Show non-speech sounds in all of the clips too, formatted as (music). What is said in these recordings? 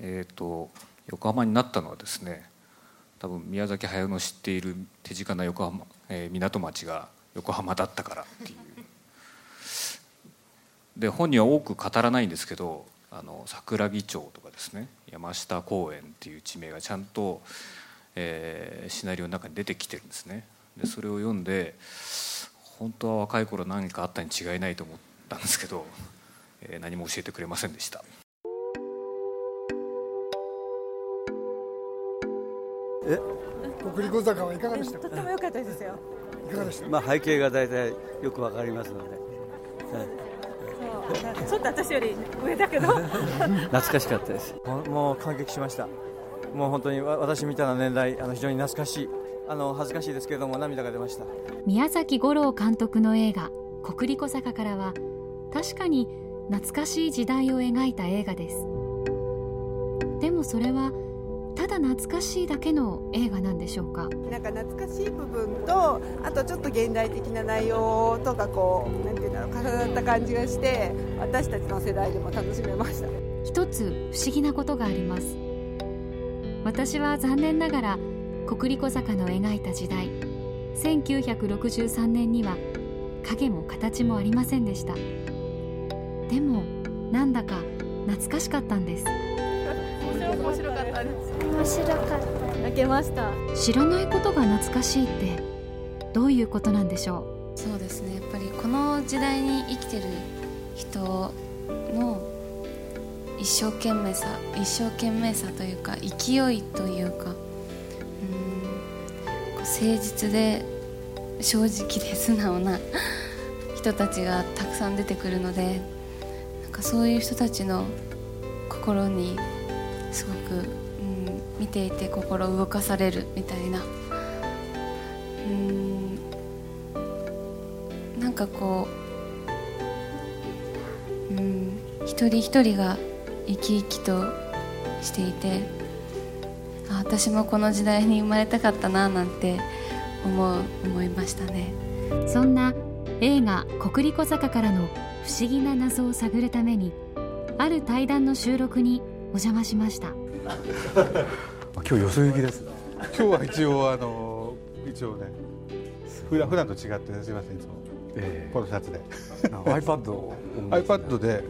えーと、横浜になったのはですね多分宮崎駿の知っている手近な横浜、えー、港町が横浜だったからっていう。で本には多く語らないんですけどあの桜木町とかですね山下公園っていう地名がちゃんと、えー、シナリオの中に出てきてるんですね。でそれを読んで本当は若い頃何かあったに違いないと思ったんですけど、えー、何も教えてくれませんでした。え？国立坂はいかがでした？とても良かったですよ。いかがでした？まあ背景が大体よくわかりますので、はいちょっと私より上だけど。懐かしかったです。もう感激しました。もう本当に私みたいな年代あの非常に懐かしい。あの恥ずかしいですけれども涙が出ました。宮崎五郎監督の映画「国立小坂」からは確かに懐かしい時代を描いた映画です。でもそれはただ懐かしいだけの映画なんでしょうか？なんか懐かしい部分とあとちょっと現代的な内容とかこうなんていうんだろう重なった感じがして私たちの世代でも楽しめました。一つ不思議なことがあります。私は残念ながら国立小坂の描いた時代1963年には影も形もありませんでした。でもなんだか懐かしかったんです。(laughs) 面白かったです面白かった。泣けました。知らないことが懐かしいってどういうことなんでしょう？そうですね。やっぱりこの時代に生きてる人の一生懸命さ一生懸命さというか勢いというかうん誠実で正直で素直な人たちがたくさん出てくるのでなんかそういう人たちの心にすごく見ていて心動かされるみたいな。うん。なんかこううん。一人一人が生き生きとしていてあ私もこの時代に生まれたかったななんて思う思いましたね。そんな映画「国立小坂」からの不思議な謎を探るためにある対談の収録にお邪魔しました。(laughs) 今日よそ行きですね。今日は一応あの一応ね普段普段と違ってすみませんいつも、えー、このシャツで。iPad を iPad で。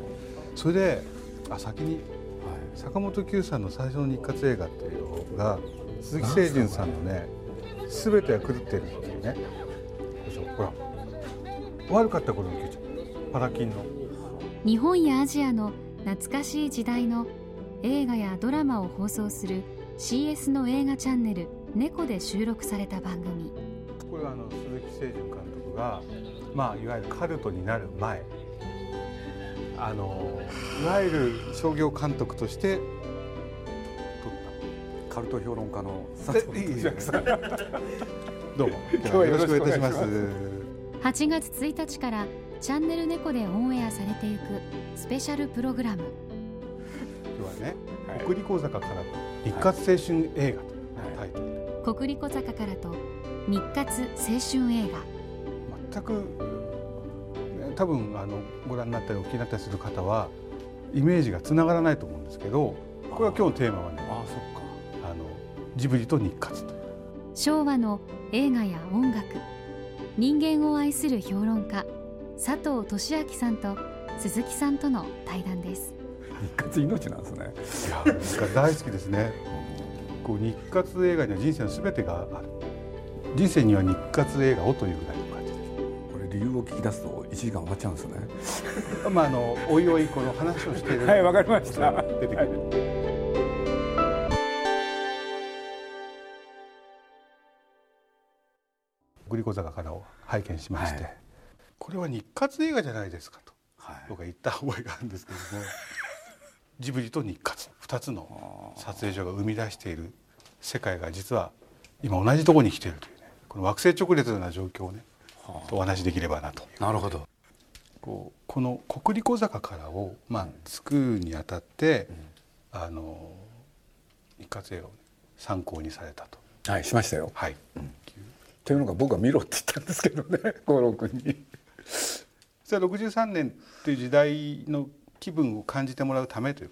それであ先に、はい、坂本九さんの最初の日活映画っていうのが鈴木清純さんのね「すべては狂ってる」っていうね。ほら。悪かった頃の Q ちゃんパラキンの。日本やアジアの懐かしい時代の映画やドラマを放送する CS の映画チャンネル「猫」で収録された番組。これはあの鈴木清純監督が、まあ、いわゆるカルトになる前あのいわゆる商業監督として撮ったカルト評論家の佐藤さん (laughs) どうも今日はよろしくお願いいたします。8月1日からチャンネル猫でオンエアされていくスペシャルプログラム国立講坂から日活青春映画というタイトル、国立小坂からと日活青春映画。全く多分あのご覧になったりお聞きになったりする方はイメージがつながらないと思うんですけどこれは今日のテーマはねあそっか。あのジブリと日活と昭和の映画や音楽人間を愛する評論家佐藤俊明さんと鈴木さんとの対談です日活命なんですね。いや日活大好きですね。こう日活映画には人生のすべてがある。人生には日活映画をというぐらいの感じです。これ理由を聞き出すと1時間終わっちゃうんですね。まああのおいおいこの話をしている (laughs) はいわかりました。出てくる、はい。グリコ坂からを拝見しまして、はい、これは日活映画じゃないですかと、はい、僕は言った覚えがあるんですけどもジブリと日活。2つの撮影所が生み出している世界が実は今同じところに来ているというね。この惑星直列のような状況をねお話しできればなと。なるほど。こうこの国立小坂からを、まあ、作るにあたって、うん、あの日活映画を、ね、参考にされたと。はいしましたよ。はい、うん、というのが僕は見ろって言ったんですけどね五郎君に。(laughs) (laughs) それは63年という時代の気分を感じてもらうためという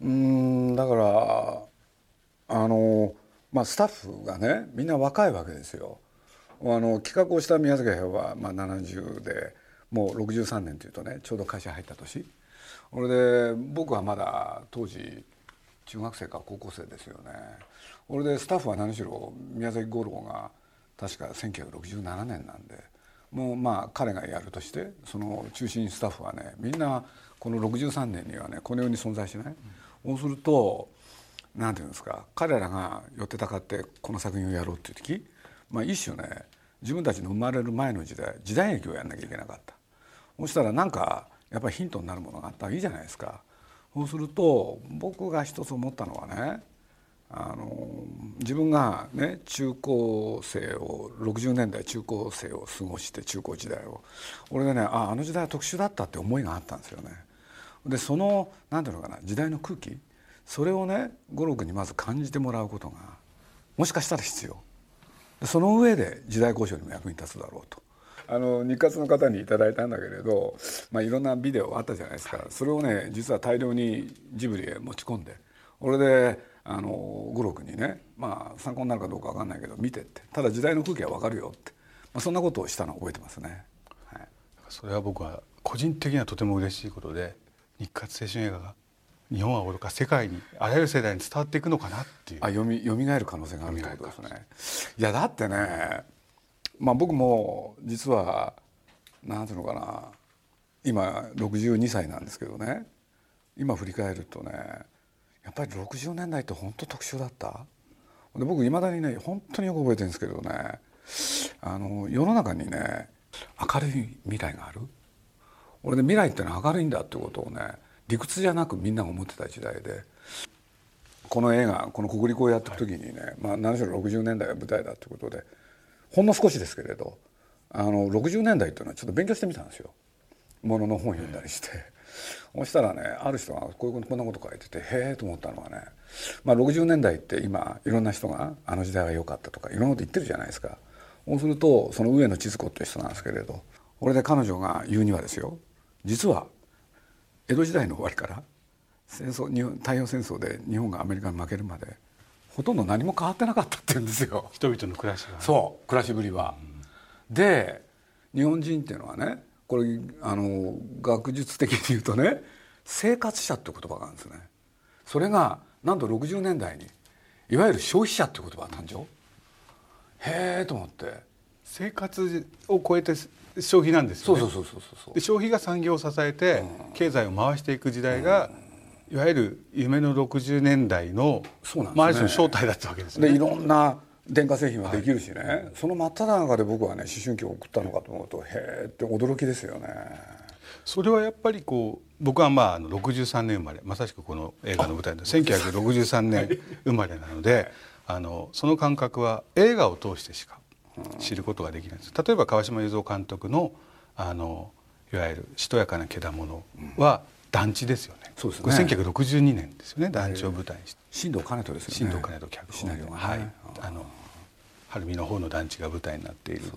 うんだからあのまあスタッフがねみんな若いわけですよ。あの企画をした宮崎駿は、まあ、70でもう63年というとねちょうど会社入った年。それで僕はまだ当時中学生か高校生ですよね。それでスタッフは何しろ宮崎五郎が確か1967年なんでもうまあ彼がやるとしてその中心スタッフはねみんなこの63年にはねこの世に存在しない、うん、そうすると何て言うんですか彼らが寄ってたかってこの作品をやろうっていう時、まあ、一種ね自分たちの生まれる前の時代時代劇をやんなきゃいけなかった。そしたらなんかやっぱりヒントになるものがあったらいいじゃないですか。そうすると僕が一つ思ったのはねあの自分がね中高生を60年代中高生を過ごして中高時代を俺でねああの時代は特殊だったって思いがあったんですよね。でその何ていうのかな時代の空気それをね五郎君にまず感じてもらうことがもしかしたら必要その上で時代交渉にも役に立つだろうと。あの日活の方に頂いたんだけれど、まあ、いろんなビデオあったじゃないですかそれをね実は大量にジブリへ持ち込んでこれであの五郎君にね、まあ、参考になるかどうか分かんないけど見てって。ただ時代の空気は分かるよって、まあ、そんなことをしたのを覚えてますね。はい、それは僕は個人的にはとても嬉しいことで日活青春映画が日本はおろか世界にあらゆる世代に伝わっていくのかなっていう。あ読み蘇る可能性があるってことですね。いやだってねまあ僕も実は何ていうのかな今62歳なんですけどね。今振り返るとねやっぱり60年代って本当特殊だった？で僕いまだにね本当によく覚えてるんですけどねあの世の中にね明るい未来がある？俺で未来ってのは明るいんだってことをね理屈じゃなくみんなが思ってた時代でこの映画この国立をやっていく時にね、まあ、何しろ60年代が舞台だっていうことでほんの少しですけれどあの60年代っていうのはちょっと勉強してみたんですよ。ものの本読んだりして。そしたらねある人がこういうこんなこと書いててへえと思ったのはね、まあ、60年代って今いろんな人があの時代は良かったとかいろんなこと言ってるじゃないですか。そうするとその上野千鶴子っていう人なんですけれどこれで彼女が言うにはですよ実は江戸時代の終わりから戦争日本太平洋戦争で日本がアメリカに負けるまでほとんど何も変わってなかったって言うんですよ。人々の暮らしが。そう暮らしぶりは、うん、で日本人っていうのはねこれあの学術的に言うとね生活者って言葉があるんですね。それがなんと60年代にいわゆる消費者って言葉が誕生。へえと思って。生活を超えて消費なんですよね。そうそうそうそうで消費が産業を支えて経済を回していく時代が、うん。いわゆる夢の60年代のそうなんです、ね、ある種の正体だったわけですね。でいろんな電化製品はできるしね、はい、その真っ只中で僕はね思春期を送ったのかと思うとへえって驚きですよね。それはやっぱりこう僕はまああの63年生まれまさしくこの映画の舞台で1963年生まれなので、あのその感覚は映画を通してしか知ることができないです。例えば川島雄三監督のあのいわゆる「しとやかなけだもの」は団地ですよね。そうですね。1962年ですよね。団地を舞台にして。新藤兼人ですよね。新藤兼人脚本。ね、はい。あの晴海の方の団地が舞台になっている、ね、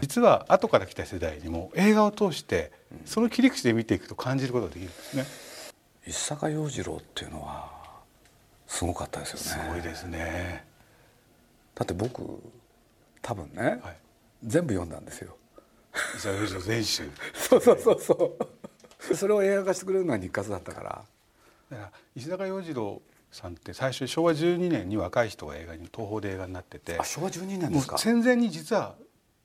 実は後から来た世代にも映画を通してその切り口で見ていくと感じることができるんですね。石坂洋次郎っていうのはすごかったですよね。すごいですね。だって僕多分ね、はい、全部読んだんですよ。石坂洋次郎全集。(laughs) そうそうそうそう。それを映画化してくれるのは日活だったから。だから石坂洋次郎さんって最初昭和12年に若い人が映画に東宝で映画になってて。昭和12年ですか？戦前に実は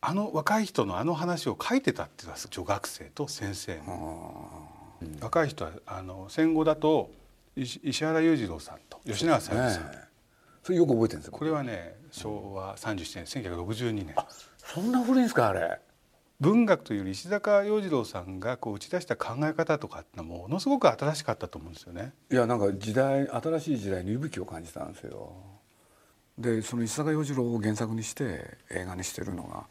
あの若い人のあの話を書いてたっていうのは女学生と先生若い人はあの戦後だと石原裕次郎さんと吉永小百合さん、ね、それよく覚えてるんですこれはね昭和37年1962年。そんな古いんですかあれ文学というより石坂洋次郎さんがこう打ち出した考え方とかってのはものすごく新しかったと思うんですよね。いやなんか時代新しい時代に息吹を感じたんですよ。でその石坂洋次郎を原作にして映画にしてるのが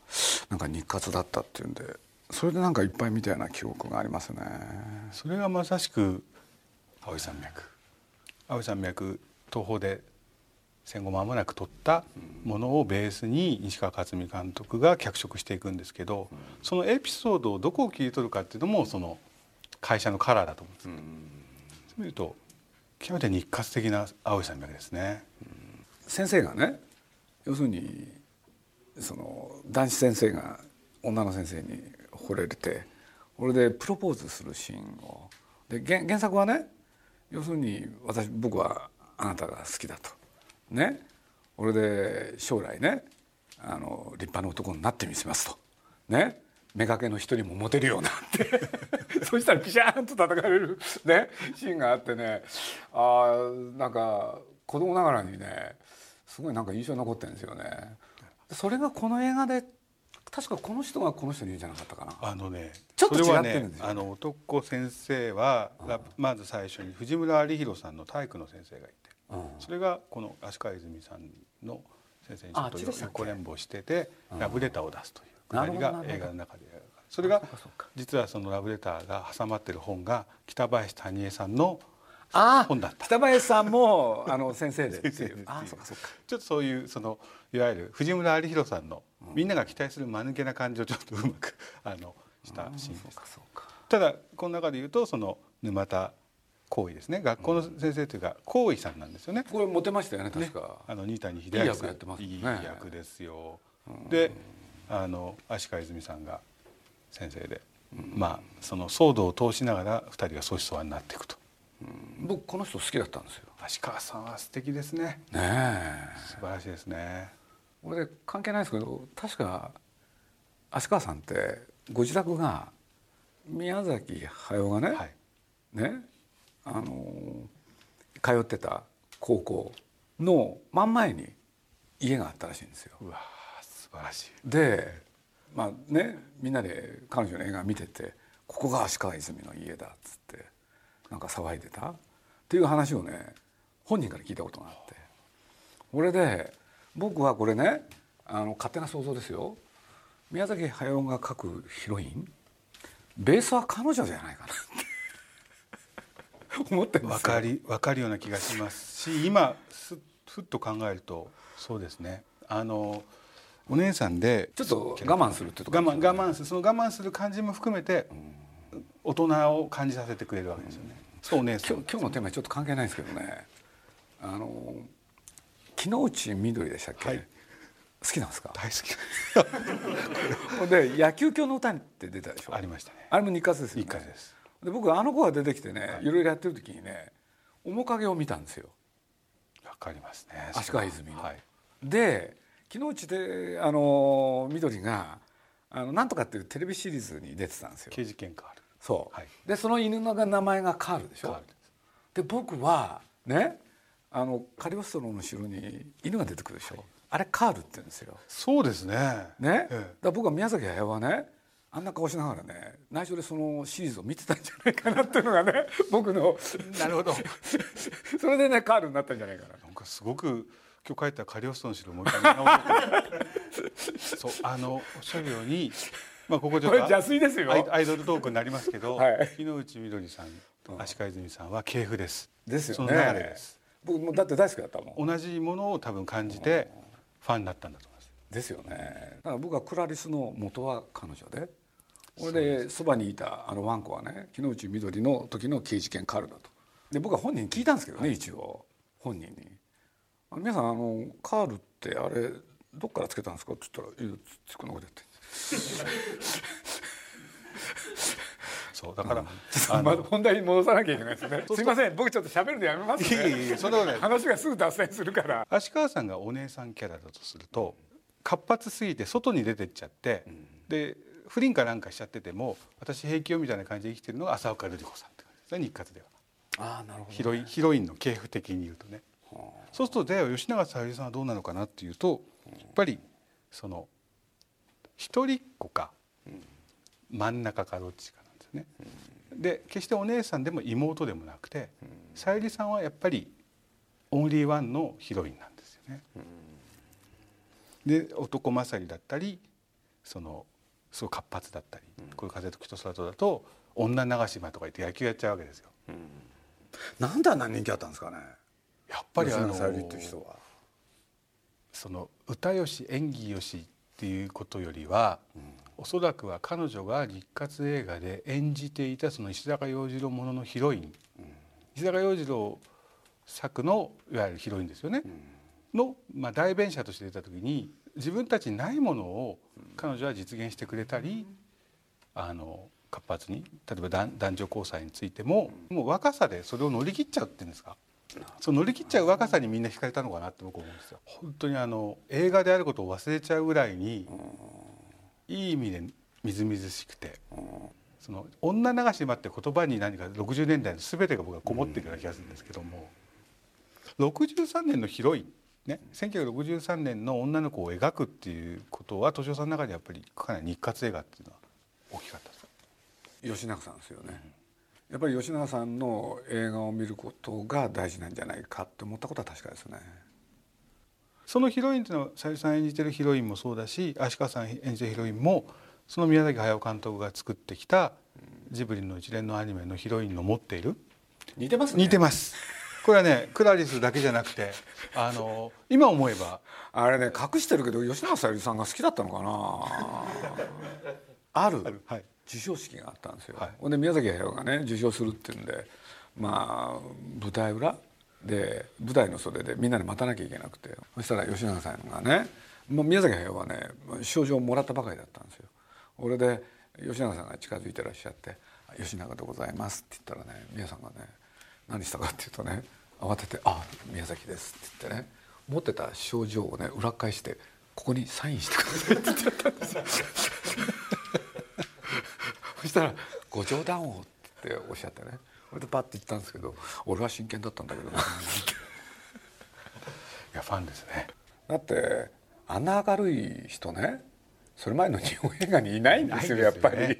なんか日活だったっていうんでそれでなんかいっぱい見たような記憶がありますね。それがまさしく青い山脈青い山脈東宝で戦後間もなく撮ったものをベースに西川克美監督が脚色していくんですけど、そのエピソードをどこを切り取るかっていうのもその会社のカラーだと思うんです。そういうと極めて日活的な青い山脈ですね、先生がね要するにその男子先生が女の先生に惚れてこれでプロポーズするシーンを。で原原作はね要するに私僕はあなたが好きだと。ねこれで将来ねあの立派な男になってみせますと。ね目がけの人にもモテるようなって。(laughs) そしたらピシャーンと叩かれる。ねシーンがあってね。あーなんか子供ながらにねすごいなんか印象に残ってるんですよね。それがこの映画で確かこの人がこの人に言うんじゃなかったかな。あのねちょっと違ってるんですよ、あの男先生はラまず最初に藤村有弘さんの体育の先生がいてそれがこの足利泉さんの先生にちょっと横連棒しててラブレターを出すというくだりが映画の中でそれが実はそのラブレターが挟まってる本が北林谷江さんのあ本だった。北林さんもあの先生でっていう。あそうかそうか。ちょっとそういうそのいわゆる藤村有弘さんのみんなが期待する間抜けな感じをちょっとうまくあのしたシーンです。ただこの中で言うとその沼田光位ですね学校の先生というか光位さんなんですよね。これモテましたよね確か。あの新谷秀明さん役やってますねいい役ですよ。であの足利泉さんが先生で、まあその騒動を通しながら二人が相思相愛になっていくと。僕この人好きだったんですよ。足利さんは素敵ですね。ねえ。素晴らしいですね。これで関係ないですけど確か足川さんってご自宅が宮崎駿がね、はい。ねあの通ってた高校の真ん前に家があったらしいんですよ。うわー素晴らしい。でまあねみんなで彼女の映画見てて「ここが足川泉の家だ」っつってなんか騒いでた？っていう話をね本人から聞いたことがあってこれで僕はこれねあの勝手な想像ですよ宮崎駿が描くヒロインベースは彼女じゃないかな (laughs) 思ってるんですかりわかるような気がします。し今すふっと考えるとそうですね。あのお姉さんでちょっと我慢するってとこ我慢我慢する。その我慢する感じも含めて大人を感じさせてくれるわけですよね。そうお姉さん。今日今日のテーマにちょっと関係ないんですけどね。あの木之内みどりでしたっけ、はい。好きなんですか？大好き。(laughs) で野球教の歌って出たでしょ？ありましたね。あれも日活ですよね。日活ですで僕あの子が出てきてね、い、ろいろやってる時にね面影を見たんですよ。わかりますね。足利泉の。はい。で木之内であのみどりがあのなんとかっていうテレビシリーズに出てたんですよ。刑事件変わる。そう、はい。でその犬の名前がカールでしょ？カールです。で僕はねあのカリオストロの後ろに犬が出てくるでしょ、あれカールって言うんですよ。そうですね。ね、ええ。だ僕は宮崎駿はねあんな顔しながらね内緒でそのシリーズを見てたんじゃないかなっていうのがね (laughs) 僕の。なるほど。(laughs) それでねカールになったんじゃないかな。なんかすごく今日帰ったらカリオストの城もう一回見直そうそうあのおっしゃるように、まあここちょっことれ邪推ですよ。アイアイドルトークになりますけど、はい。木之内みどりさんと足利泉さんは系譜です。ですよその流れねです。僕もうだって大好きだったもん。同じものを多分感じてファンになったんだと思います。ですよね。だから僕はクラリスの元は彼女でこれでそばにいたあのワンコはね木之内みどりの時の刑事件カールだと。で僕は本人に聞いたんですけどね、一応。本人に「あの皆さんあのカールってあれどっからつけたんですか?」って言ったら「いやつこんなことやってるそうだから、ちょっとまず本題に戻さなきゃいけないですね。すいません。僕ちょっと喋るのやめますいやいやいねやそんなことない話がすぐ脱線するから。足川さんがお姉さんキャラだとすると活発すぎて外に出てっちゃって、で不倫かなんかしちゃってても私平気よみたいな感じで生きてるのが浅岡瑠璃子さんって感じですね日活では。ああなるほどヒロインヒロインの系譜的に言うとね。そうするとでは吉永小百合さんはどうなのかなっていうとやっぱりその一人っ子か真ん中かどっちかなんですね。で決してお姉さんでも妹でもなくて小百合さんはやっぱりオンリーワンのヒロインなんですよね。で男勝りだったりそのすごい活発だったり、こういう風と人空とだと女流し場とか言って野球やっちゃうわけですよ。なんであんな人気あったんですかね？やっぱりあのその歌よし演技よしっていうことよりは、おそらくは彼女が日活映画で演じていたその石坂洋次郎もののヒロイン、石坂洋次郎作のいわゆるヒロインですよね、の、まあ、代弁者として出た時に自分たちにないものを彼女は実現してくれたり、あの活発に例えば男女交際についてももう若さでそれを乗り切っちゃうっていうんですかその乗り切っちゃう若さにみんな惹かれたのかなって僕思うんですよ。本当にあの映画であることを忘れちゃうぐらいにいい意味でみずみずしくて。その女流しまって言葉に何か60年代の全てが僕はこもってるような気がするんですけども63年のヒロインね、1963年の女の子を描くっていうことは敏夫さんの中でやっぱりかなり日活映画っていうのは大きかったです吉永さんですよね、やっぱり吉永さんの映画を見ることが大事なんじゃないかって思ったことは確かですね。そのヒロインっていうのはさゆりさん演じてるヒロインもそうだし足利さん演じてるヒロインもその宮崎駿監督が作ってきたジブリの一連のアニメのヒロインの持っている？似てますね。似てますこれはねクラリスだけじゃなくてあの今思えば。あれね隠してるけど吉永小百合さんが好きだったのかな。(laughs) あるはい。授賞式があったんですよ、はい。ほんで宮崎駿がね受賞するっていうんでまあ舞台裏？で舞台の袖でみんなで待たなきゃいけなくて。そしたら吉永さんがねもう宮崎駿はね賞状をもらったばかりだったんですよ。俺で吉永さんが近づいてらっしゃって「吉永でございます」って言ったらね宮さんがね何したかっていうとね慌てて「あ宮崎です」って言ってね持ってた賞状をね裏返して「ここにサインしてください」って言ったんですよ。そしたら「ご冗談を」っておっしゃってね。それでパッて言ったんですけど俺は真剣だったんだけどいやファンですね。だってあんな明るい人ねそれ前の日本映画にいないんですよやっぱり。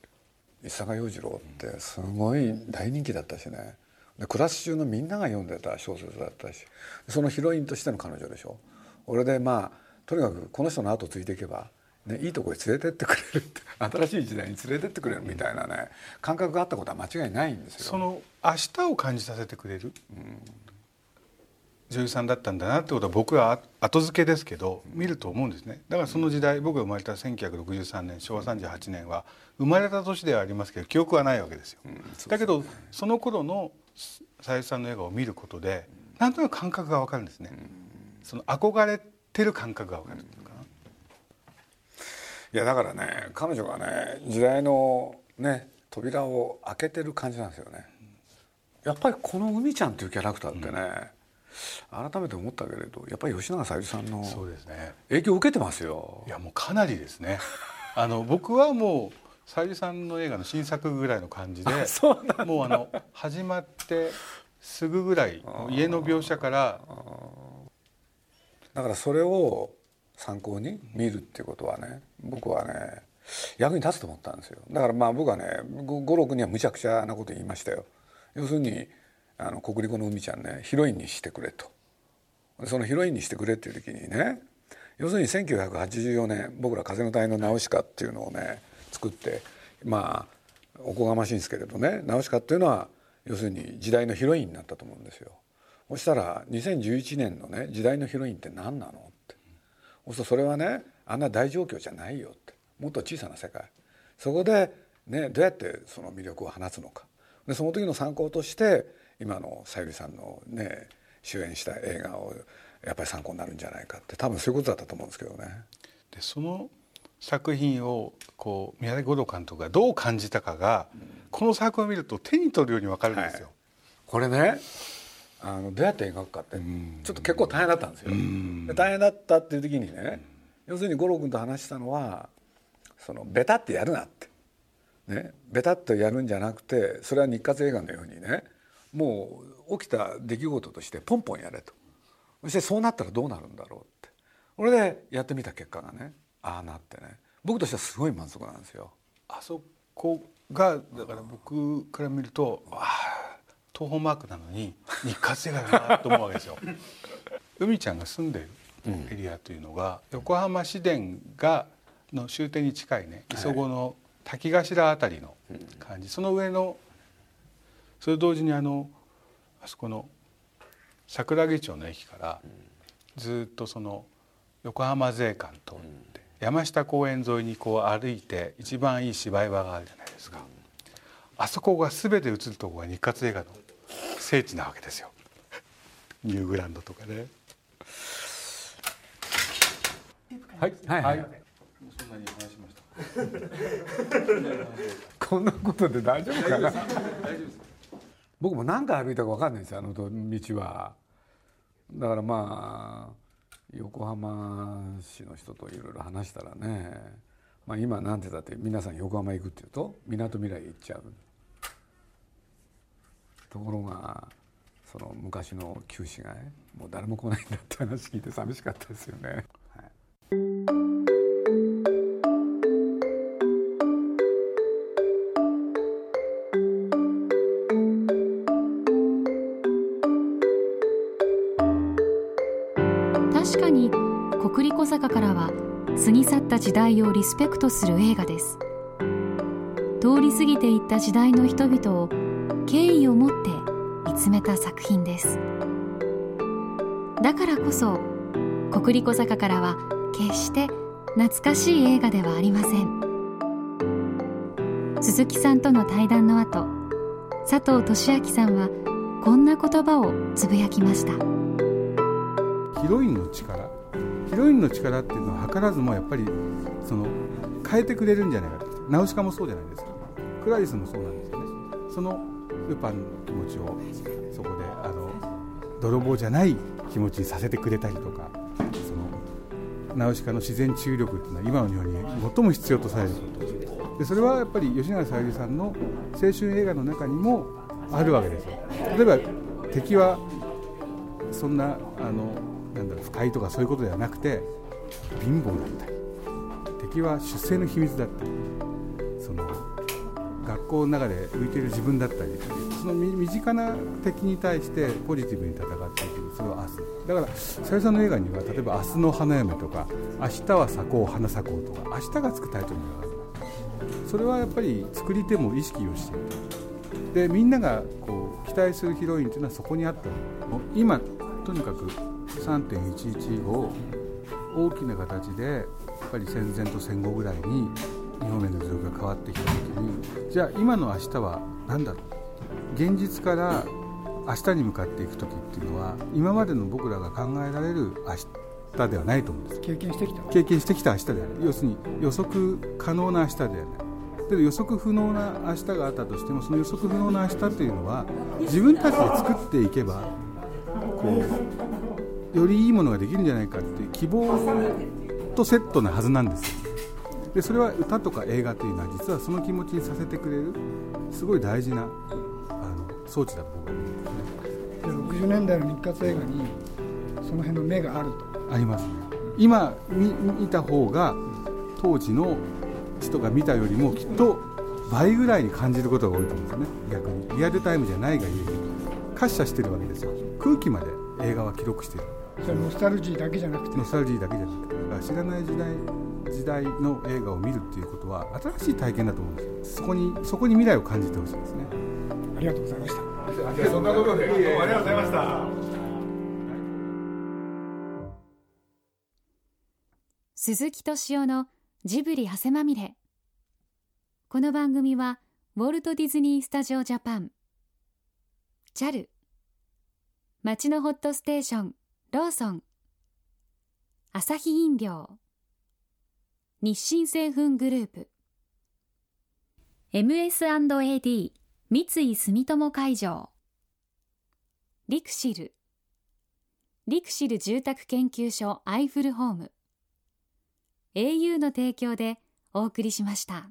(laughs) 伊坂洋次郎ってすごい大人気だったしねでクラス中のみんなが読んでた小説だったしそのヒロインとしての彼女でしょ。俺でまあとにかくこの人の後ついていけば、ね、いいとこへ連れてってくれるって (laughs) 新しい時代に連れてってくれるみたいなね感覚があったことは間違いないんですよ。その明日を感じさせてくれる、女優さんだったんだなってことは僕は後付けですけど見ると思うんですね。だからその時代僕が生まれた1963年昭和38年は生まれた年ではありますけど記憶はないわけですよ、だけどその頃のさゆりさんの映画を見ることでなんとなく感覚が分かるんですね、その憧れてる感覚が分かるうかな。いやだからね彼女がね時代のね扉を開けてる感じなんですよね。やっぱりこの海ちゃんっていうキャラクターってね、改めて思ったけれどやっぱり吉永小百合さんの影響を受けてますよ。いやもうかなりですね。(laughs) あの僕はもうさゆりさんの映画の新作ぐらいの感じでもうあの始まってすぐぐらい家の描写から。だからそれを参考に見るっていうことはね僕はね役に立つと思ったんですよ。だからまあ僕はね五郎君にはむちゃくちゃなこと言いましたよ。要するにあの国立の海ちゃんねヒロインにしてくれと。そのヒロインにしてくれっていう時にね要するに1984年僕ら「風の谷のナウシカ」っていうのをね作ってまあおこがましいんですけれどねナウシカっていうのは要するに時代のヒロインになったと思うんですよ。そしたら2011年のね時代のヒロインって何なの？って。そうするとそれはねあんな大状況じゃないよって。もっと小さな世界。そこで、ね、どうやってその魅力を放つのか。でその時の参考として今のさゆりさんのね主演した映画をやっぱり参考になるんじゃないかって多分そういうことだったと思うんですけどね。でその作品をこう宮崎五郎監督がどう感じたかが、うん、この作品を見ると手に取るように分かるんですよ。はい、これねあのどうやって描くかってちょっと結構大変だったんですよ。で大変だったっていう時にね要するに五郎君と話したのはそのベタってやるなって、ね、ベタっとやるんじゃなくてそれは日活映画のようにねもう起きた出来事としてポンポンやれと。そしてそうなったらどうなるんだろうって。これでやってみた結果がねああなってね。僕としてはすごい満足なんですよ。あそこがだから僕から見るとああ東宝マークなのに日活映画だなと思うわけですよ。(laughs) 海ちゃんが住んでるエリアというのが、うん、横浜市電がの終点に近いね磯子の滝頭あたりの感じ、はい、その上のそれと同時にあのあそこの桜木町の駅からずっとその横浜税関通って山下公園沿いにこう歩いて一番いい芝居場があるじゃないですか。あそこが全て映るとこが日活映画の聖地なわけですよ。(laughs) ニューグランドとかね。はいはいはい、そんなに話しました。(laughs) こんなことで大丈夫かな？大丈夫です僕も何回歩いたか分かんないですよあの道は。だからまあ横浜市の人といろいろ話したらね、まあ、今なんてだって皆さん横浜行くっていうとみなとみらい行っちゃう。ところがその昔の旧市街もう誰も来ないんだって話聞いて寂しかったですよね。坂からは過ぎ去った時代をリスペクトする映画です。通り過ぎていった時代の人々を敬意を持って見つめた作品です。だからこそ国立小坂からは決して懐かしい映画ではありません。鈴木さんとの対談の後佐藤俊明さんはこんな言葉をつぶやきました。ヒロインの力ヒロインの力っていうのは図らずもやっぱりその変えてくれるんじゃないか。とナウシカもそうじゃないですか。クラリスもそうなんですよね。そのルパンの気持ちをそこであの泥棒じゃない気持ちにさせてくれたりとかそのナウシカの自然治癒力っていうのは今の日本に最も必要とされることでそれはやっぱり吉永小百合さんの青春映画の中にもあるわけですよ。例えば敵はそんなあのなんだろう不快とかそういうことではなくて貧乏だったり敵は出生の秘密だった。りその学校の中で浮いている自分だったりその身近な敵に対してポジティブに戦っていく。それは明日。だからさゆさんの映画には例えば「明日の花嫁」とか「明日は咲こう花咲こう」とか「明日」がつくタイトルになるそれはやっぱり作り手も意識をしている。でみんながこう期待するヒロインというのはそこにあったもう今とにかく3.11を大きな形でやっぱり戦前と戦後ぐらいに日本面の状況が変わってきた時にじゃあ今の明日は何だろう？現実から明日に向かっていく時っていうのは今までの僕らが考えられる明日ではないと思うんです。経験してきた。経験してきた明日である。要するに予測可能な明日ではないで予測不能な明日があったとしてもその予測不能な明日というのは自分たちで作っていけばこうよりいいものができるんじゃないかっていう希望とセットなはずなんですよ。でそれは歌とか映画というのは実はその気持ちにさせてくれるすごい大事なあの装置だと僕は思うんですね。60年代の日活映画にその辺の目があると。ありますね。今見見た方が当時の人が見たよりもきっと倍ぐらいに感じることが多いと思うんですよね。逆に。リアルタイムじゃないがゆえに。滑車してるわけですよ。空気まで映画は記録しているそれノスタルジーだけじゃなくて。ノスタルジーだけじゃなくて知らない時代時代の映画を見るっていうことは新しい体験だと思うんですよ。そこにそこに未来を感じてほしいですね。ありがとうございました。そんなことでどうもありがとうございました。鈴木敏夫のジブリ汗まみれ。この番組はウォルト・ディズニー・スタジオ・ジャパン。JAL 町のホットステーションローソン。アサヒ飲料。日清製粉グループ。MS&AD 三井住友海上。リクシル。リクシル住宅研究所アイフルホーム。au の提供でお送りしました。